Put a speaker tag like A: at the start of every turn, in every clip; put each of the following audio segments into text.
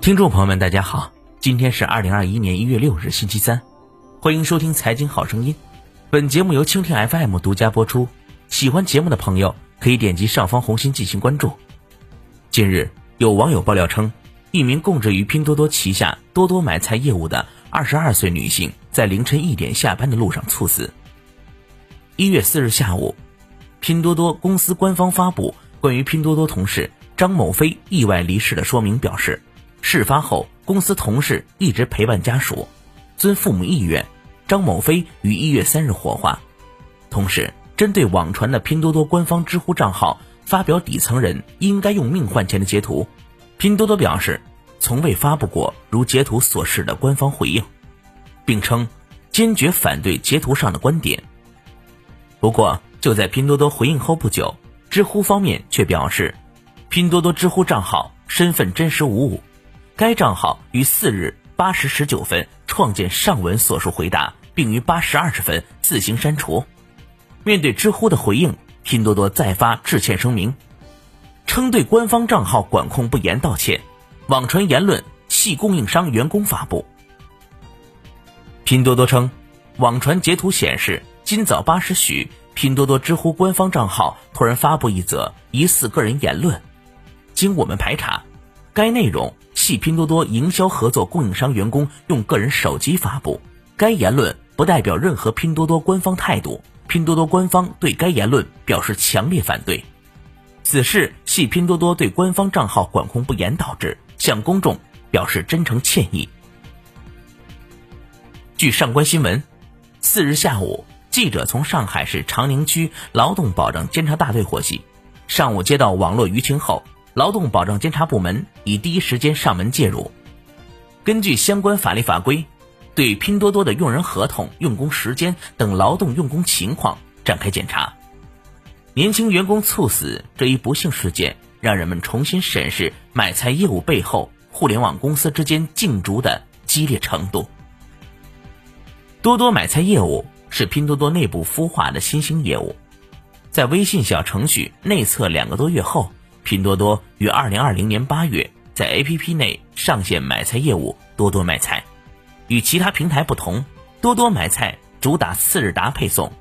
A: 听众朋友们，大家好，今天是二零二一年一月六日，星期三，欢迎收听《财经好声音》。本节目由蜻蜓 FM 独家播出。喜欢节目的朋友可以点击上方红心进行关注。近日，有网友爆料称，一名供职于拼多多旗下多多买菜业务的二十二岁女性，在凌晨一点下班的路上猝死。一月四日下午，拼多多公司官方发布关于拼多多同事张某飞意外离世的说明，表示，事发后公司同事一直陪伴家属，遵父母意愿，张某飞于一月三日火化。同时，针对网传的拼多多官方知乎账号发表底层人应该用命换钱的截图，拼多多表示从未发布过如截图所示的官方回应，并称坚决反对截图上的观点。不过，就在拼多多回应后不久，知乎方面却表示，拼多多知乎账号身份真实无误，该账号于四日八时十九分创建上文所述回答，并于八时二十分自行删除。面对知乎的回应，拼多多再发致歉声明，称对官方账号管控不严道歉，网传言论系供应商员工发布。拼多多称，网传截图显示。今早八时许，拼多多知乎官方账号突然发布一则疑似个人言论。经我们排查，该内容系拼多多营销合作供应商员工用个人手机发布。该言论不代表任何拼多多官方态度，拼多多官方对该言论表示强烈反对。此事系拼多多对官方账号管控不严导致，向公众表示真诚歉意。据上官新闻，四日下午。记者从上海市长宁区劳动保障监察大队获悉，上午接到网络舆情后，劳动保障监察部门已第一时间上门介入。根据相关法律法规，对拼多多的用人合同、用工时间等劳动用工情况展开检查。年轻员工猝死这一不幸事件，让人们重新审视买菜业务背后互联网公司之间竞逐的激烈程度。多多买菜业务。是拼多多内部孵化的新兴业务，在微信小程序内测两个多月后，拼多多于二零二零年八月在 APP 内上线买菜业务“多多买菜”。与其他平台不同，多多买菜主打次日达配送，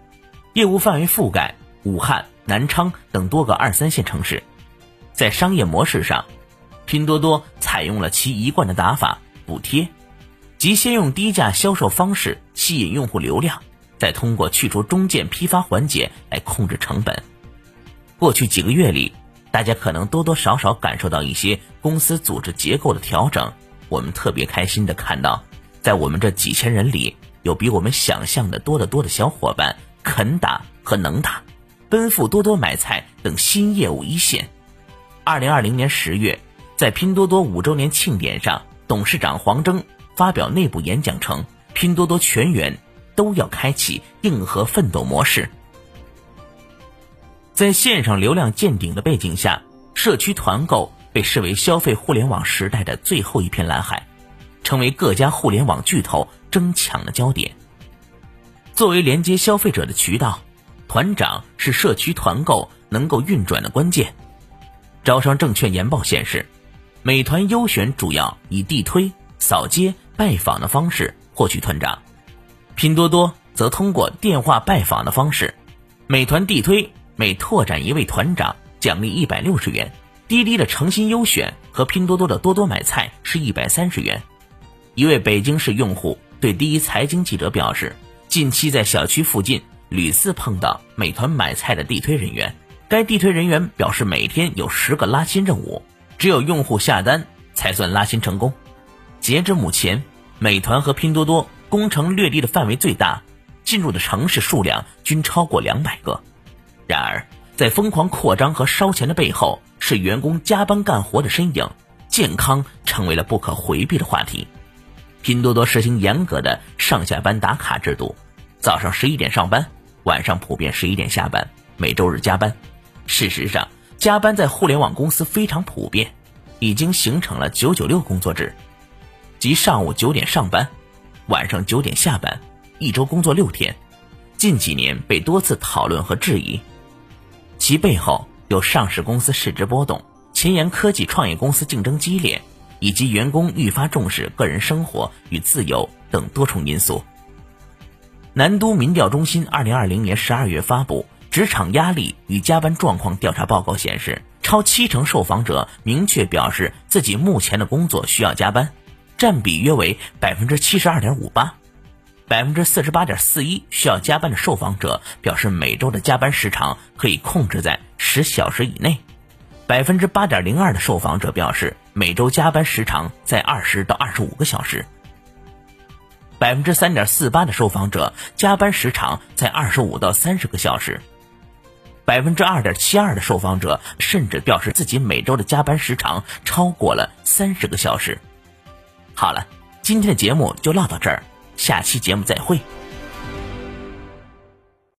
A: 业务范围覆盖武汉、南昌等多个二三线城市。在商业模式上，拼多多采用了其一贯的打法——补贴，即先用低价销售方式吸引用户流量。再通过去除中间批发环节来控制成本。过去几个月里，大家可能多多少少感受到一些公司组织结构的调整。我们特别开心的看到，在我们这几千人里，有比我们想象的多得多的小伙伴肯打和能打，奔赴多多买菜等新业务一线。二零二零年十月，在拼多多五周年庆典上，董事长黄峥发表内部演讲称，拼多多全员。都要开启硬核奋斗模式。在线上流量见顶的背景下，社区团购被视为消费互联网时代的最后一片蓝海，成为各家互联网巨头争抢的焦点。作为连接消费者的渠道，团长是社区团购能够运转的关键。招商证券研报显示，美团优选主要以地推、扫街、拜访的方式获取团长。拼多多则通过电话拜访的方式，美团地推每拓展一位团长奖励一百六十元，滴滴的诚心优选和拼多多的多多买菜是一百三十元。一位北京市用户对第一财经记者表示，近期在小区附近屡次碰到美团买菜的地推人员，该地推人员表示每天有十个拉新任务，只有用户下单才算拉新成功。截至目前，美团和拼多多。攻城略地的范围最大，进入的城市数量均超过两百个。然而，在疯狂扩张和烧钱的背后，是员工加班干活的身影，健康成为了不可回避的话题。拼多多实行严格的上下班打卡制度，早上十一点上班，晚上普遍十一点下班，每周日加班。事实上，加班在互联网公司非常普遍，已经形成了九九六工作制，即上午九点上班。晚上九点下班，一周工作六天，近几年被多次讨论和质疑，其背后有上市公司市值波动、前沿科技创业公司竞争激烈、以及员工愈发重视个人生活与自由等多重因素。南都民调中心二零二零年十二月发布《职场压力与加班状况调查报告》显示，超七成受访者明确表示自己目前的工作需要加班，占比约为百分之七十二点五八。百分之四十八点四一需要加班的受访者表示，每周的加班时长可以控制在十小时以内。百分之八点零二的受访者表示，每周加班时长在二十到二十五个小时。百分之三点四八的受访者加班时长在二十五到三十个小时。百分之二点七二的受访者甚至表示自己每周的加班时长超过了三十个小时。好了，今天的节目就唠到这儿。下期节目再会。